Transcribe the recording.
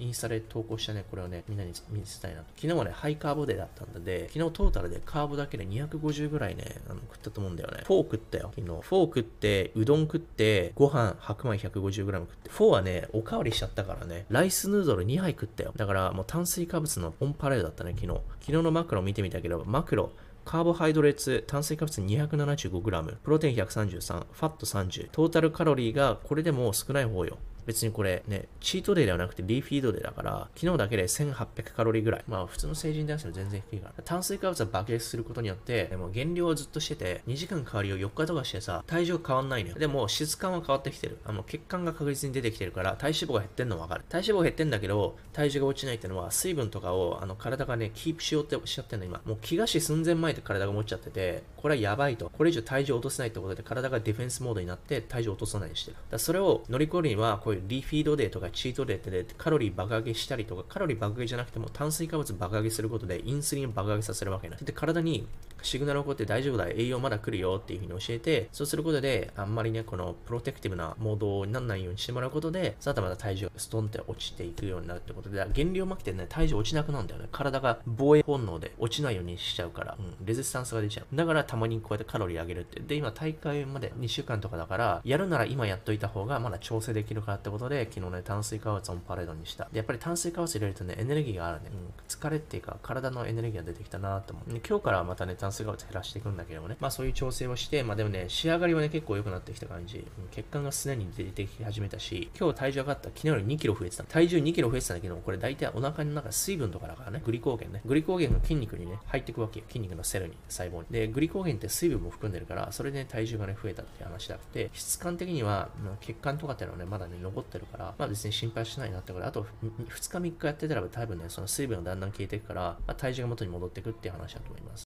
インスタで投稿したね、これをね、みんなに見せたいなと。昨日はね、ハイカーボデーだったんで、昨日トータルでカーボだけで250ぐらいね、あの食ったと思うんだよね。フォー食ったよ、昨日。フォー食って、うどん食って、ご飯白米 150g 食って。フォーはね、おかわりしちゃったからね、ライスヌードル2杯食ったよ。だからもう炭水化物のオンパレードだったね、昨日。昨日のマクロ見てみたけど、マクロ、 carbohydrates、炭水化物 275g、プロテイン133、ファット30、トータルカロリーがこれでも少ない方よ。別にこれね、チートデーではなくてリーフィードデーだから、昨日だけで1800カロリーぐらい。まあ普通の成人男子は全然低いから。炭水化物は爆裂することによって、でも減量をずっとしてて、2時間代わりを4日とかしてさ、体重変わんないのよ。でも質感は変わってきてる。あの血管が確実に出てきてるから、体脂肪が減ってんのわかる。体脂肪減ってんだけど、体重が落ちないってのは、水分とかをあの体がね、キープしようってしちゃってんの今。もう気がし寸前前で体が持っちゃってて、これはやばいと。これ以上体重落とせないってことで、体がディフェンスモードになって体重落とさないにしてる。だそれを乗り越えるには、こういうリフィードデーとかチートデーってカロリー爆上げしたりとか、カロリー爆上げじゃなくても炭水化物爆上げすることでインスリンを爆上げさせるわけなで、体にシグナル起こって大丈夫だ、栄養まだ来るよっていうふうに教えて、そうすることで、あんまりね、このプロテクティブなモードにならないようにしてもらうことで、さあまた体重がストンって落ちていくようになるってことで、減量負けてね、体重落ちなくなるんだよね。体が防衛本能で落ちないようにしちゃうから、うん、レジスタンスが出ちゃう。だからたまにこうやってカロリー上げるって。で、今大会まで2週間とかだから、やるなら今やっといた方がまだ調整できるからってことで、昨日ね、炭水化物をパレードにした。で、やっぱり炭水化物入れるとね、エネルギーがあるね。うん、疲れっていうか、体のエネルギーが出てきたなと思う。今日からまたね、炭水化物減らしていくんだけどもね。まあそういう調整をして、まあでもね、仕上がりはね、結構良くなってきた感じ。うん、血管がすでに出てき始めたし、今日体重上がった、昨日より2キロ増えてた。体重2キロ増えてたんだけど、これ大体お腹の中水分とかだからね、グリコーゲンね。グリコーゲンが筋肉にね、入っていくわけよ。筋肉のセルに、細胞に。で、グリコーゲンって水分も含んでるから、それで、ね、体重がね、増えたっていう話だって、質感的には、まあ、血管とかっていうのはね、まだね、残ってるから、まあ別に心配しないなってことで、あと2日3日やってたら多分ね、その水分がだんだん消えていくから、まあ、体重が元に戻っていくっていう話だと思います。